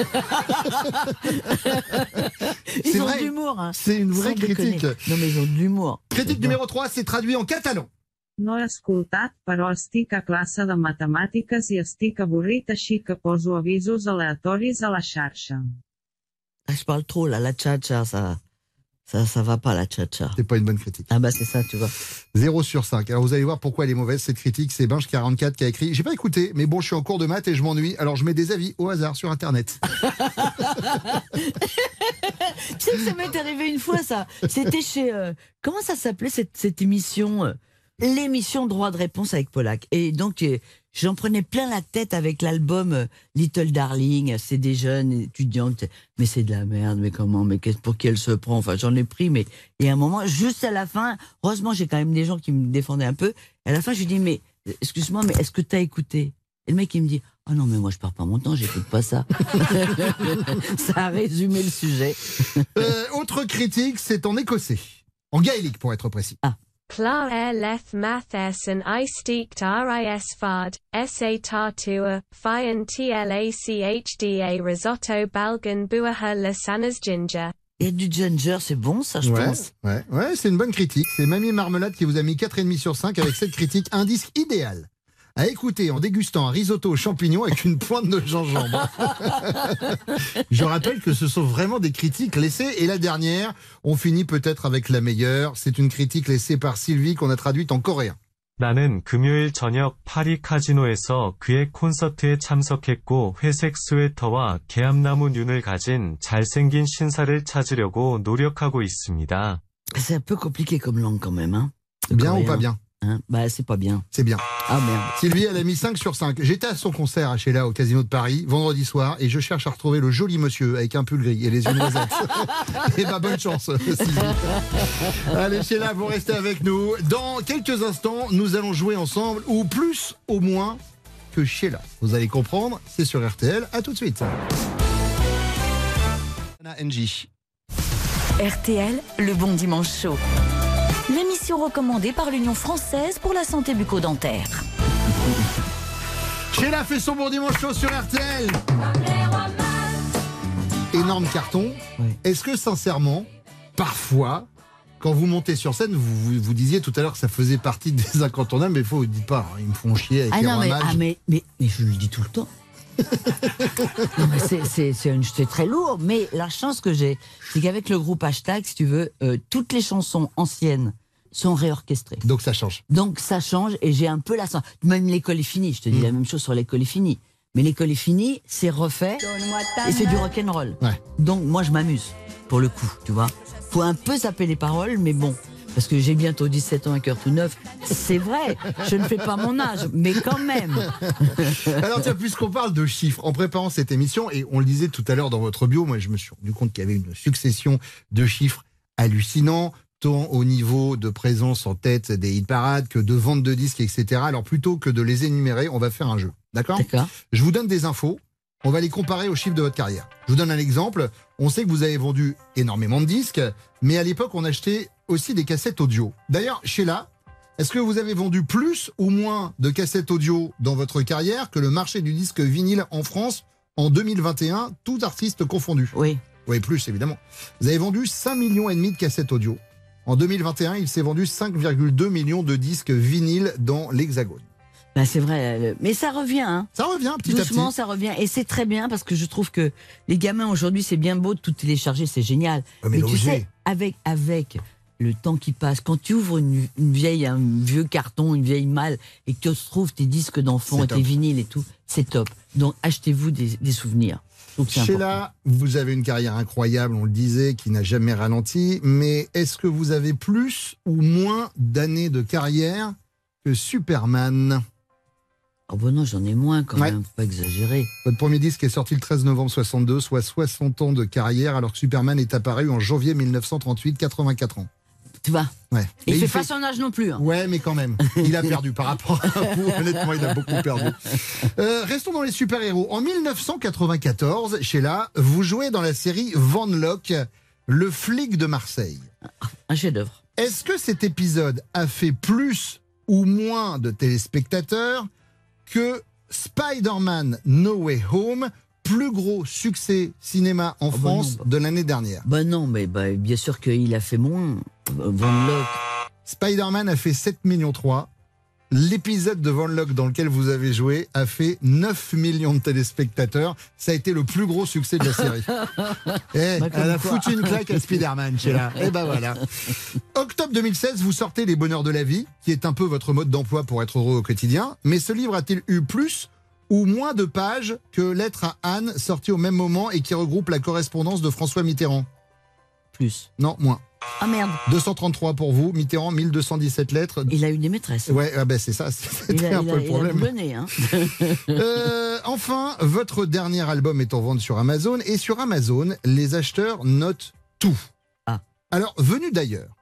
C'est Ils ont vrai. de l'humour. Hein. C'est une vraie Sans déconner. critique. Non, mais ils ont de l'humour. Critique numéro 3, c'est traduit en catalan. No ascultat, però estic a classe de matemàtiques i estic avorrit així que poso avisos aleatoris a la xarxa. Ah, je parle trop, là. La tcha-tcha, ça, ça, ça va pas, la tcha-tcha. C'est pas une bonne critique. Ah, bah, c'est ça, tu vois. 0 sur 5. Alors vous allez voir pourquoi elle est mauvaise cette critique. C'est Binge44 qui a écrit. J'ai pas écouté, mais bon, je suis en cours de maths et je m'ennuie. Alors je mets des avis au hasard sur Internet. tu sais que ça m'est arrivé une fois, ça. C'était chez. euh, comment ça s'appelait cette, cette émission euh, L'émission Droit de réponse avec Polak. Et donc, euh, j'en prenais plein la tête avec l'album euh, Little Darling. C'est des jeunes étudiantes. Mais c'est de la merde, mais comment Mais qu'est-ce pour qui elle se prend? Enfin, j'en ai pris, mais. Et à un moment, juste à la fin, heureusement, j'ai quand même des gens qui me défendaient un peu. À la fin, je lui dis, mais excuse-moi, mais est-ce que tu as écouté? Et le mec, il me dit, ah non, mais moi, je perds pas mon temps, j'écoute pas ça. ça a résumé le sujet. Euh, autre critique, c'est en écossais. En gaélique, pour être précis. Klar er leth maths en isteekt ris fard, sa tartua, fian tlachda risotto balgan buaha lasanas ginger. Il y a du ginger, c'est bon, ça, je ouais, pense? ouais, ouais, c'est une bonne critique. C'est Mamie Marmelade qui vous a mis 4,5 sur 5 avec cette critique. Un disque idéal à écouter en dégustant un risotto aux champignons avec une pointe de gingembre. Je rappelle que ce sont vraiment des critiques laissées. Et la dernière, on finit peut-être avec la meilleure. C'est une critique laissée par Sylvie qu'on a traduite en coréen. 나는 금요일 저녁 파리 카지노에서 그의 콘서트에 참석했고 회색 스웨터와 개암나무 눈을 가진 잘생긴 신사를 찾으려고 노력하고 있습니다. C'est un peu compliqué comme langue quand même. Hein, Bien ou pas bien Hein bah, c'est pas bien. C'est bien. Ah merde. Sylvie, elle a mis 5 sur 5. J'étais à son concert à Sheila au Casino de Paris vendredi soir et je cherche à retrouver le joli monsieur avec un pull gris et les yeux noisettes. et bah bonne chance, Sylvie. Allez Sheila, vous restez avec nous. Dans quelques instants, nous allons jouer ensemble, ou plus au moins que Sheila. Vous allez comprendre, c'est sur RTL. À tout de suite. Anna NJ. RTL, le bon dimanche chaud. L'émission recommandée par l'Union française pour la santé bucco-dentaire. Sheila fait son bon dimanche chaud sur RTL. Énorme carton. Est-ce que sincèrement, parfois, quand vous montez sur scène, vous, vous, vous disiez tout à l'heure que ça faisait partie des incontournables, mais il faut vous dites pas, hein, ils me font chier avec Ah les non, mais, ah, mais, mais, mais je le dis tout le temps. Non, mais c'est- très lourd, mais la chance que j'ai, c'est qu'avec le groupe Hashtag, si tu veux, euh, toutes les chansons anciennes sont réorchestrées. Donc ça change. Donc ça change et j'ai un peu la sens. Même l'école est finie, je te dis Mm. la même chose sur l'école est finie. Mais l'école est finie, c'est refait et c'est du rock'n'roll. Donc moi je m'amuse pour le coup, tu vois. Faut un peu zapper les paroles, mais bon. Parce que j'ai bientôt 17 ans, un cœur tout neuf. C'est vrai, je ne fais pas mon âge, mais quand même. Alors tiens, puisqu'on parle de chiffres, en préparant cette émission, et on le disait tout à l'heure dans votre bio, moi je me suis rendu compte qu'il y avait une succession de chiffres hallucinants, tant au niveau de présence en tête des hit parades que de vente de disques, etc. Alors plutôt que de les énumérer, on va faire un jeu. D'accord? D'accord. Je vous donne des infos. On va les comparer aux chiffres de votre carrière. Je vous donne un exemple. On sait que vous avez vendu énormément de disques, mais à l'époque, on achetait aussi des cassettes audio. D'ailleurs, Sheila, est-ce que vous avez vendu plus ou moins de cassettes audio dans votre carrière que le marché du disque vinyle en France en 2021, tout artiste confondu? Oui. Oui, plus évidemment. Vous avez vendu 5 millions et demi de cassettes audio. En 2021, il s'est vendu 5,2 millions de disques vinyles dans l'Hexagone. Ben, c'est vrai, euh, mais ça revient. Hein. Ça revient petit à petit. ça revient. Et c'est très bien parce que je trouve que les gamins aujourd'hui, c'est bien beau de tout télécharger, c'est génial. Ouais, mais tu sais, avec, avec le temps qui passe, quand tu ouvres une, une vieille, un vieux carton, une vieille malle, et que tu retrouves tes disques d'enfants tes vinyles et tout, c'est top. Donc achetez-vous des, des souvenirs. Sheila, vous avez une carrière incroyable, on le disait, qui n'a jamais ralenti. Mais est-ce que vous avez plus ou moins d'années de carrière que Superman? Oh bon non, j'en ai moins quand Ouais. même, faut pas exagérer. Votre premier disque est sorti le 13 novembre 62, soit 60 ans de carrière, alors que Superman est apparu en janvier 1938, 84 ans. Tu vois Ouais. Il Et fait pas son âge non plus. hein. Ouais, mais quand même, il a perdu par rapport à vous. Honnêtement, il a beaucoup perdu. Euh, restons dans les super-héros. En 1994, Sheila, vous jouez dans la série Van Locke, le flic de Marseille. Un chef-d'œuvre. Est-ce que cet épisode a fait plus ou moins de téléspectateurs que Spider-Man No Way Home, plus gros succès cinéma en bah France non, bah. de l'année dernière Bah non, mais bah, bien sûr qu'il a fait moins. Van Locke. Spider-Man a fait 7 millions 3. L'épisode de Van Locke dans lequel vous avez joué a fait 9 millions de téléspectateurs. Ça a été le plus gros succès de la série. Eh, Bah, elle a quoi. foutu une claque à Spider-Man, Sheila. Et ben voilà. Octobre 2016, vous sortez Les Bonheurs de la vie, qui est un peu votre mode d'emploi pour être heureux au quotidien. Mais ce livre a-t-il eu plus ou moins de pages que Lettre à Anne, sorti au même moment et qui regroupe la correspondance de François Mitterrand Plus. Non, moins. Ah merde. 233 pour vous, Mitterrand 1217 lettres. Il a eu des maîtresses. Ouais, ah ben c'est ça, Il c'était a, un il peu le il a problème. doublonné, hein. Euh, enfin, votre dernier album est en vente sur Amazon et sur Amazon, les acheteurs notent tout. Ah. Alors, venu d'ailleurs,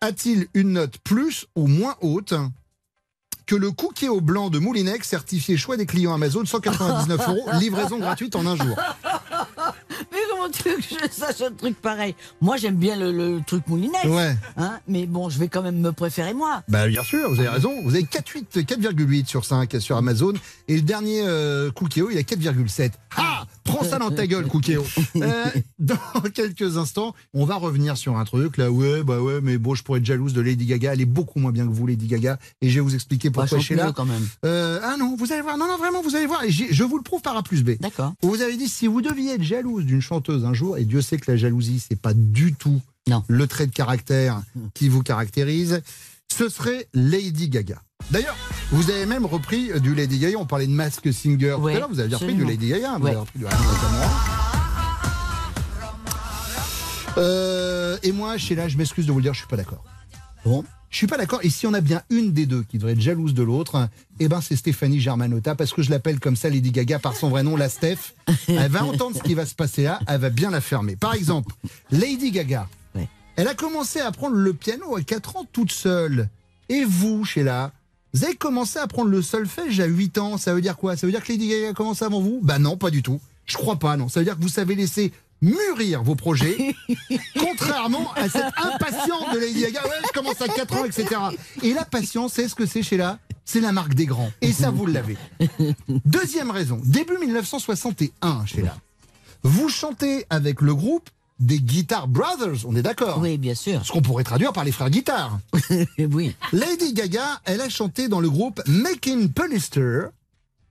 a-t-il une note plus ou moins haute? Que le cookie au blanc de Moulinex certifié choix des clients Amazon 199 euros, livraison gratuite en un jour Mais comment mon truc, je sache un truc pareil? Moi, j'aime bien le, le truc moulinesque. Ouais. Hein, mais bon, je vais quand même me préférer moi. Bah bien sûr, vous avez raison. Vous avez 4,8 4,8 sur 5 sur Amazon. Et le dernier euh, Cookéo, il a 4,7. Ah Prends ça dans ta gueule, Cookéo. Euh, dans quelques instants, on va revenir sur un truc. Là, ouais, bah ouais, mais bon, je pourrais être jalouse de Lady Gaga. Elle est beaucoup moins bien que vous, Lady Gaga. Et je vais vous expliquer Bah, pourquoi Sheila. mieux, quand même. Euh, ah non, vous allez voir. Non, non, vraiment, vous allez voir. Et je vous le prouve par A plus B. D'accord. Vous avez dit, si vous deviez être jalouse d'une chanteuse un jour, et Dieu sait que la jalousie, c'est pas du tout le trait de caractère qui vous caractérise, ce serait Lady Gaga. D'ailleurs, vous avez même repris du Lady Gaga. On parlait de Mask Singer tout à l'heure. Vous avez repris du. Lady Gaga. Vous Ouais. avez repris du. Euh, et moi, Sheila, je m'excuse de vous le dire, je suis pas d'accord. Bon. Je suis pas d'accord. Et si on a bien une des deux qui devrait être jalouse de l'autre, eh ben c'est Stéphanie Germanotta parce que je l'appelle comme ça Lady Gaga par son vrai nom, la Steph. Elle va entendre ce qui va se passer là, elle va bien la fermer. Par exemple, Lady Gaga. Elle a commencé à apprendre le piano à 4 ans toute seule. Et vous, Sheila, vous avez commencé à apprendre le solfège à 8 ans. Ça veut dire quoi? Ça veut dire que Lady Gaga a commencé avant vous? Bah non, pas du tout. Je crois pas, non. Ça veut dire que vous savez laisser mûrir vos projets, contrairement à cette impatience de Lady Gaga. Ouais, je commence à 4 ans, etc. Et la patience, c'est ce que c'est, Sheila C'est la marque des grands. Et ça, vous l'avez. Deuxième raison, début 1961, Sheila. Vous chantez avec le groupe des Guitar Brothers, on est d'accord Oui, bien sûr. Ce qu'on pourrait traduire par les frères guitare. oui. Lady Gaga, elle a chanté dans le groupe Making Pullister.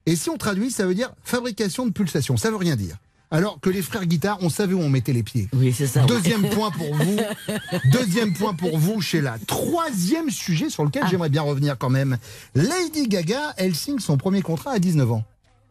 Et si on traduit, ça veut dire fabrication de pulsations. Ça veut rien dire. Alors que les frères guitare, on savait où on mettait les pieds. Oui, c'est ça. ouais. Deuxième point pour vous. Deuxième point pour vous, Sheila. Troisième sujet sur lequel j'aimerais bien revenir quand même. Lady Gaga, elle signe son premier contrat à 19 ans.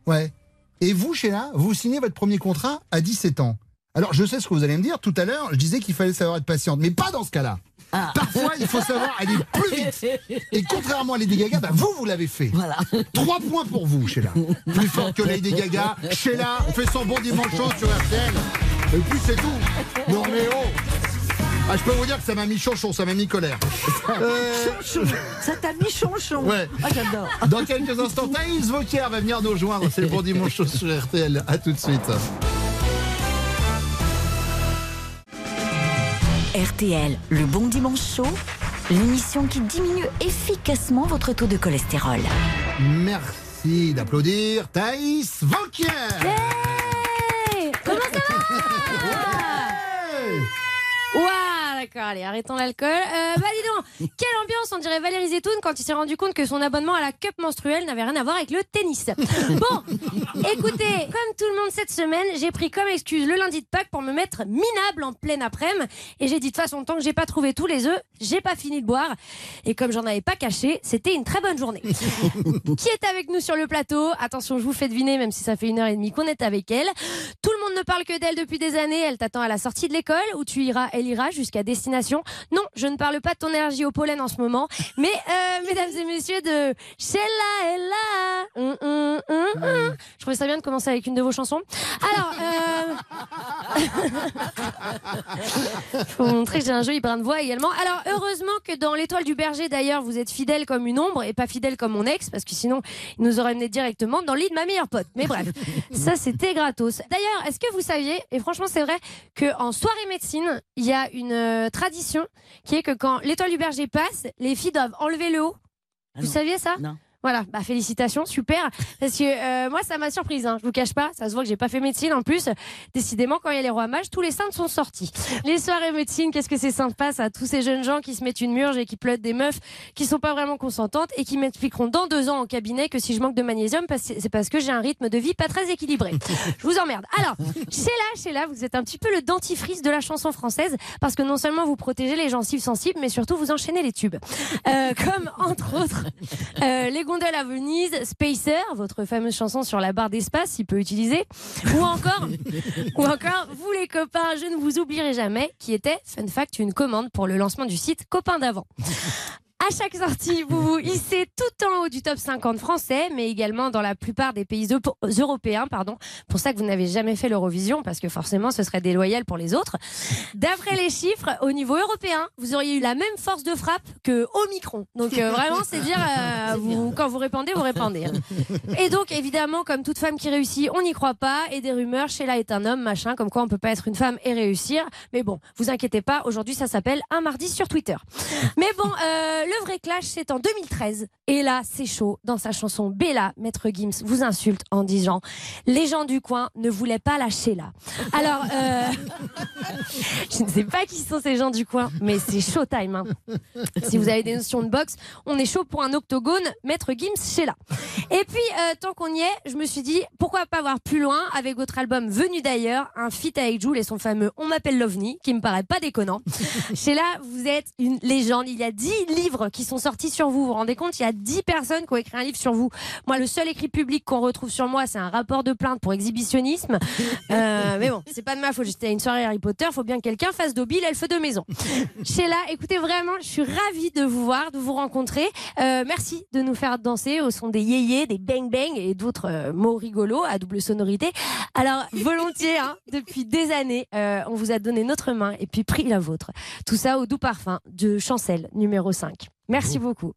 Ouais. Et vous, Sheila, vous signez votre premier contrat à 17 ans. Alors, je sais ce que vous allez me dire. Tout à l'heure, je disais qu'il fallait savoir être patiente. Mais pas dans ce cas-là. Parfois, il faut savoir aller plus vite. Et contrairement à Lady Gaga, bah, vous, vous l'avez fait. Voilà. Trois points pour vous, Sheila. Plus fort que Lady Gaga. Sheila, on fait son bon dimanche chaud sur RTL. Et puis c'est tout. Non mais oh ah, je peux vous dire que ça m'a mis chonchon, ça m'a mis colère. Euh, Chonchon. Ça t'a mis chonchon. Ouais. Ah, j'adore. Dans quelques instants, Thaïs Vauquier va venir nous rejoindre. C'est le bon dimanche chaud sur RTL. À tout de suite. RTL, le bon dimanche chaud, l'émission qui diminue efficacement votre taux de cholestérol. Merci d'applaudir Thaïs Vauquier. Comment ça va Ouah, d'accord, allez, arrêtons l'alcool. Euh, bah dis donc, quelle ambiance, on dirait Valérie Zetoun quand il s'est rendu compte que son abonnement à la cup menstruelle n'avait rien à voir avec le tennis. Bon, écoutez, comme tout le monde cette semaine, j'ai pris comme excuse le lundi de Pâques pour me mettre minable en pleine après-midi. Et j'ai dit de façon, tant que j'ai pas trouvé tous les œufs, j'ai pas fini de boire. Et comme j'en avais pas caché, c'était une très bonne journée. Qui est avec nous sur le plateau? Attention, je vous fais deviner, même si ça fait une heure et demie qu'on est avec elle. Tout le monde ne parle que d'elle depuis des années. Elle t'attend à la sortie de l'école où tu iras, elle ira jusqu'à destination. Non, je ne parle pas de ton énergie au pollen en ce moment, mais euh, mesdames et messieurs de Sheila là. Hum, hum, hum. Je trouvais ça bien de commencer avec une de vos chansons. Alors, euh... faut montrer que j'ai un joli brin de voix également. Alors, heureusement que dans l'étoile du berger, d'ailleurs, vous êtes fidèle comme une ombre et pas fidèle comme mon ex, parce que sinon, il nous aurait mené directement dans le lit de ma meilleure pote. Mais bref, ça c'était gratos. D'ailleurs, est-ce que vous saviez, et franchement c'est vrai, qu'en soirée médecine, il y a une euh, tradition qui est que quand l'étoile du berger passe, les filles doivent enlever le haut. vous saviez ça? Non. Voilà, bah félicitations, super. Parce que euh, moi, ça m'a surprise. Hein. Je vous cache pas, ça se voit que j'ai pas fait médecine. En plus, décidément, quand il y a les rois mages, tous les saints sont sortis. Les soirées médecine, qu'est-ce que c'est sympa, ça Tous ces jeunes gens qui se mettent une murge et qui pleurent des meufs qui sont pas vraiment consentantes et qui m'expliqueront dans deux ans au cabinet que si je manque de magnésium, c'est parce que j'ai un rythme de vie pas très équilibré. Je vous emmerde. Alors, Sheila, Sheila, vous êtes un petit peu le dentifrice de la chanson française parce que non seulement vous protégez les gencives sensibles, mais surtout vous enchaînez les tubes. Euh, comme entre autres euh, Les gondoles à Venise, Spacer, votre fameuse chanson sur la barre d'espace, s'il peut utiliser, ou encore, ou encore Vous les copains, je ne vous oublierai jamais, qui était, fun fact, une commande pour le lancement du site Copains d'avant. À chaque sortie, vous vous hissez tout en haut du top 50 français, mais également dans la plupart des pays euro- européens. Pardon. Pour ça que vous n'avez jamais fait l'Eurovision, parce que forcément, ce serait déloyal pour les autres. D'après les chiffres, au niveau européen, vous auriez eu la même force de frappe que Omicron. Donc euh, vraiment, c'est dire, euh, vous, quand vous répandez, vous répandez. hein. Et donc, évidemment, comme toute femme qui réussit, on n'y croit pas. Et des rumeurs, Sheila est un homme, machin, comme quoi on peut pas être une femme et réussir. Mais bon, vous inquiétez pas, aujourd'hui, ça s'appelle un mardi sur Twitter. Mais bon, euh, le vrai clash, c'est en 2013. Et là, c'est chaud. Dans sa chanson Bella, Maître Gims vous insulte en disant Les gens du coin ne voulaient pas la Sheila. Alors, euh, je ne sais pas qui sont ces gens du coin, mais c'est showtime. hein. Si vous avez des notions de boxe, on est chaud pour un octogone, Maître Gims, Sheila. Et puis, euh, tant qu'on y est, je me suis dit, pourquoi pas voir plus loin avec votre album Venu d'ailleurs, un feat avec Jules et son fameux On m'appelle l'OVNI, qui me paraît pas déconnant. Sheila, vous êtes une légende. Il y a 10 livres qui sont sortis sur vous. Vous vous rendez compte Il y a 10 personnes qui ont écrit un livre sur vous. Moi, le seul écrit public qu'on retrouve sur moi, c'est un rapport de plainte pour exhibitionnisme. Euh, mais bon, c'est pas de ma faute. J'étais à une soirée Harry Potter. Faut bien que quelqu'un fasse d'Obi l'elfe de maison. Sheila, écoutez, vraiment, je suis ravie de vous voir, de vous rencontrer. Euh, merci de nous faire danser au son des yéyés, des bang bang et d'autres euh, mots rigolos à double sonorité. Alors, volontiers, hein, depuis des années, euh, on vous a donné notre main et puis pris la vôtre. Tout ça au doux parfum de Chancel, numéro 5. Merci beaucoup.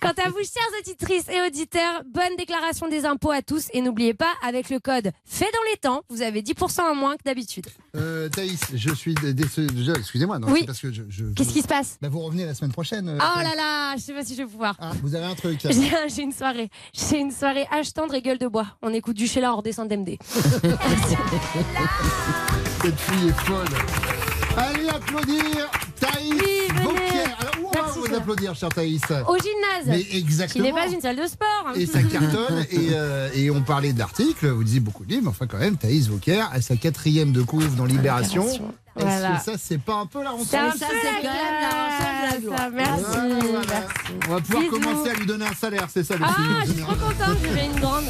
Quant à vous, chères auditrices et auditeurs, bonne déclaration des impôts à tous et n'oubliez pas, avec le code fait dans les temps, vous avez 10% en moins que d'habitude. Euh, Thaïs, je suis dé- déçu. Excusez-moi, non, Oui. c'est parce que je. je- Qu'est-ce qui se passe? Bah, Vous revenez la semaine prochaine. euh, Oh Thaïs. là là, je sais pas si je vais pouvoir. Vous avez un truc. J'ai une soirée. J'ai une soirée H tendre et gueule de bois. On écoute du Sheila hors descend d'MD. Cette fille est folle. Allez applaudir Thaïs. Alors, où on va Merci, vous Sheila. applaudir, chère Thaïs Au gymnase. Mais exactement. Qui n'est pas une salle de sport. hein. Et ça cartonne. et, euh, et on parlait d'articles, vous disiez beaucoup de livres, mais enfin quand même, Thaïs Vauquier a sa quatrième de couve dans Libération. Est-ce Voilà. que ça, c'est pas un peu la rentrée C'est un ça, peu c'est la quand même la la. Merci. Voilà, voilà. merci. On va pouvoir Bisous. commencer à lui donner un salaire, c'est ça le Ah, je suis trop contente. J'ai une grande.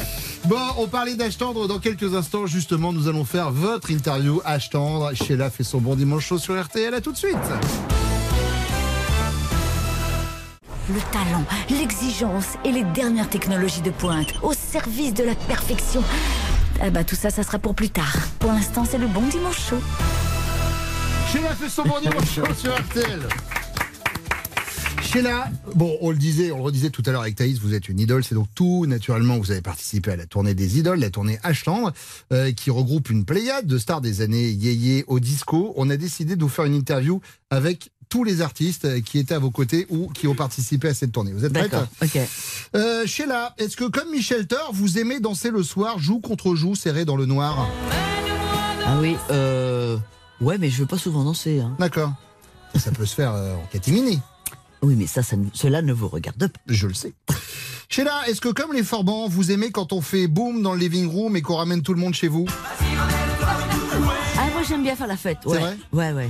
Bon, on parlait d'âge tendre. Dans quelques instants, justement, nous allons faire votre interview âge tendre. Sheila fait son bon dimanche chaud sur RTL. À tout de suite. Le talent, l'exigence et les dernières technologies de pointe au service de la perfection. Ah bah tout ça, ça sera pour plus tard. Pour l'instant, c'est le bon dimanche chaud. Sheila fait son bon dimanche chaud sur RTL. Sheila, bon, on le disait, on tout à l'heure avec Thaïs, vous êtes une idole, c'est donc tout naturellement, vous avez participé à la tournée des idoles, la tournée tendre, euh, qui regroupe une pléiade de stars des années yéyé au disco. On a décidé de vous faire une interview avec tous les artistes qui étaient à vos côtés ou qui ont participé à cette tournée. Vous êtes prête D'accord, ok. euh, Sheila, est-ce que comme Michel Thor, vous aimez danser le soir, joue contre joue, serré dans le noir? Ah oui, euh... Ouais, mais je veux pas souvent danser. Hein. D'accord. Ça peut se faire euh, en catimini. Oui, mais ça, ça ne- cela ne vous regarde pas. Je le sais. Sheila, est-ce que comme les Forbans, vous aimez quand on fait boum dans le living room et qu'on ramène tout le monde chez vous? Ah, moi j'aime bien faire la fête. C'est Ouais, vrai? Ouais, ouais.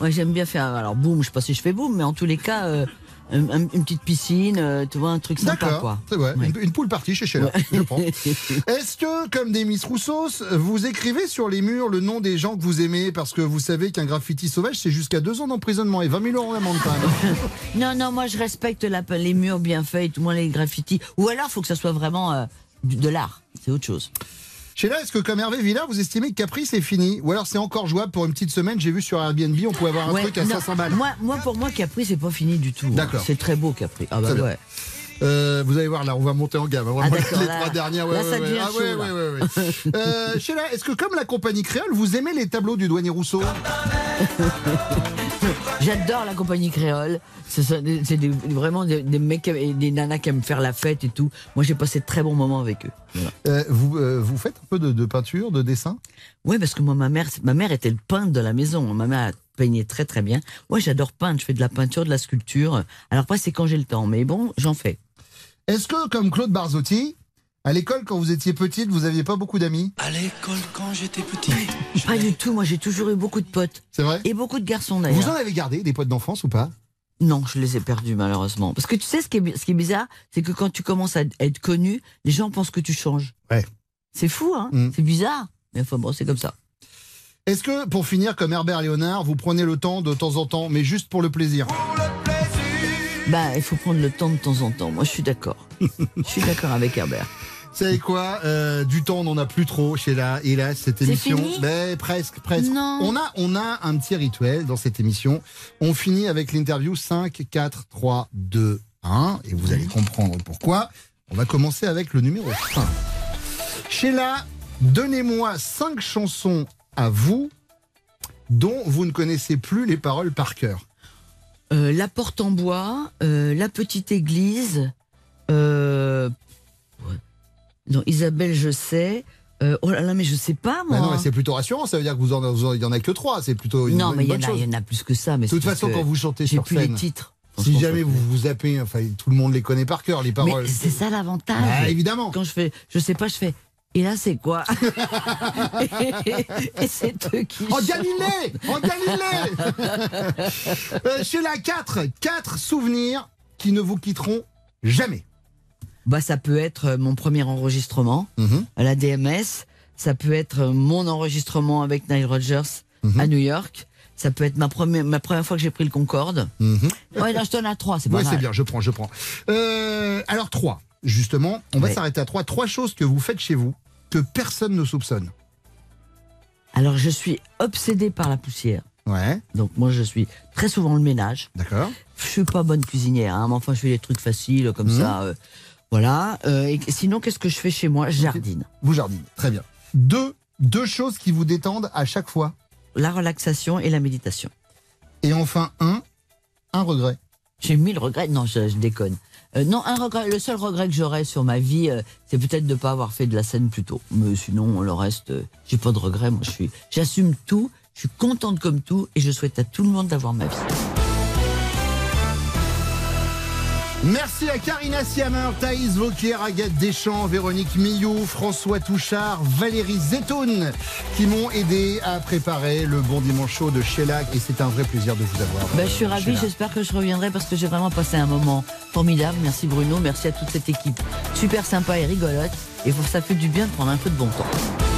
Ouais, j'aime bien faire. Alors, boum, je sais pas si je fais boum, mais en tous les cas, euh, un- un- une petite piscine, euh, tu vois, un truc sympa, D'accord, quoi. c'est vrai. Une, une poule partie chez Sheila. Je prends. Est-ce que, comme des Miss Roussos, vous écrivez sur les murs le nom des gens que vous aimez parce que vous savez qu'un graffiti sauvage, c'est jusqu'à deux ans d'emprisonnement et 20 000 euros d'amende quand même Non, non, moi je respecte la, les murs bien faits, et tout moins les graffitis. Ou alors, faut que ça soit vraiment euh, de l'art. C'est autre chose. Sheila, est-ce que comme Hervé Villa, vous estimez que Capri c'est fini Ou alors c'est encore jouable pour une petite semaine J'ai vu sur Airbnb, on pouvait avoir un Ouais, truc à non, 500 balles. Moi, moi, pour moi, Capri, c'est pas fini du tout. hein. D'accord. C'est très beau, Capri. Ah bah bien. ouais. Euh, vous allez voir là, on va monter en gamme. hein. Ah, Vraiment, d'accord, les là- trois dernières. Ouais, là, ouais, ouais. devient Ah, chaud, ouais, ouais, ouais, ouais. Euh, Sheila, est-ce que comme la compagnie créole, vous aimez les tableaux du douanier Rousseau? J'adore la compagnie créole. C'est vraiment des, des mecs et des nanas qui aiment faire la fête et tout. Moi, j'ai passé de très bons moments avec eux. Voilà. Euh, vous, euh, vous faites un peu de, de peinture, de dessin? Ouais, parce que moi, ma mère, ma mère était le peintre de la maison. Ma mère peignait très très bien. Moi, j'adore peindre. Je fais de la peinture, de la sculpture. Alors après, c'est quand j'ai le temps. Mais bon, j'en fais. Est-ce que, comme Claude Barzotti, à l'école, quand vous étiez petite, vous aviez pas beaucoup d'amis? À l'école, quand j'étais petit. Pas du tout. Moi, j'ai toujours eu beaucoup de potes. C'est vrai? Et beaucoup de garçons Vous d'ailleurs. en avez gardé des potes d'enfance ou pas? Non, je les ai perdus malheureusement. Parce que tu sais ce qui est, bi- ce qui est bizarre, c'est que quand tu commences à être connu, les gens pensent que tu changes. Ouais. C'est fou, hein? Mm. C'est bizarre. Mais enfin bon, c'est comme ça. Est-ce que, pour finir, comme Herbert Léonard, vous prenez le temps de temps en temps, mais juste pour le plaisir Bah, il faut prendre le temps de temps en temps. Moi, je suis d'accord. je suis d'accord avec Herbert. Vous savez quoi Euh, Du temps, on n'en a plus trop chez la hélas cette émission. fini Mais presque, presque. Non. On a, on a un petit rituel dans cette émission. On finit avec l'interview 5, 4, 3, 2, 1. Et vous allez comprendre pourquoi. On va commencer avec le numéro 5. Sheila, donnez-moi 5 chansons à vous dont vous ne connaissez plus les paroles par cœur. Euh, la porte en bois, euh, la petite église, euh, non, Isabelle, je sais. Euh, oh là là, mais je sais pas, moi. Bah non, mais c'est plutôt rassurant. Ça veut dire que vous en, vous en- il y en a que 3. C'est plutôt une, non, mais il y, en a- chose. il y en a plus que ça. Mais De toute façon, quand vous chantez j'ai sur plus scène, les titres. Si jamais vous vous zappez, enfin, tout le monde les connaît par cœur, les paroles. C'est ça l'avantage. Bah, évidemment. Quand je fais, je sais pas, je fais. Et là, c'est quoi? Et, et c'est eux qui. En chantent. Galilée En Galilée euh, Chez la 4, 4 souvenirs qui ne vous quitteront jamais. Bah, ça peut être euh, mon premier enregistrement Mhm. à la DMS. Ça peut être euh, mon enregistrement avec Nile Rodgers Mhm. à New York. Ça peut être ma première, ma première fois que j'ai pris le Concorde. Ouais, là, je donne à trois, c'est pas Ouais, c'est bien, je prends, je prends. Euh, alors 3, justement, on va s'arrêter à 3. Trois choses que vous faites chez vous que personne ne soupçonne. Alors, je suis obsédée par la poussière. Ouais. Donc, moi, je suis très souvent le ménage. D'accord. Je suis pas bonne cuisinière, hein, mais enfin, je fais des trucs faciles comme Mhm. ça. euh, voilà. Euh, et sinon, qu'est-ce que je fais chez moi? Jardine. Vous jardinez, très bien. Deux, deux choses qui vous détendent à chaque fois. La relaxation et la méditation. Et enfin, un, un regret. J'ai mille regrets. Non, je, je déconne. Euh, non, un regret. Le seul regret que j'aurais sur ma vie, euh, c'est peut-être de ne pas avoir fait de la scène plus tôt. Mais sinon, le reste, euh, j'ai pas de regrets. Moi, je suis, j'assume tout. Je suis contente comme tout, et je souhaite à tout le monde d'avoir ma vie. Merci à Karina Siamer, Thaïs Vauquier, Agathe Deschamps, Véronique Millou, François Touchard, Valérie Zetoun qui m'ont aidé à préparer le bon dimanche chaud de Sheila et c'est un vrai plaisir de vous avoir. Ben, je suis ravie, j'espère que je reviendrai parce que j'ai vraiment passé un moment formidable. Merci Bruno, merci à toute cette équipe super sympa et rigolote. Et ça fait du bien de prendre un peu de bon temps.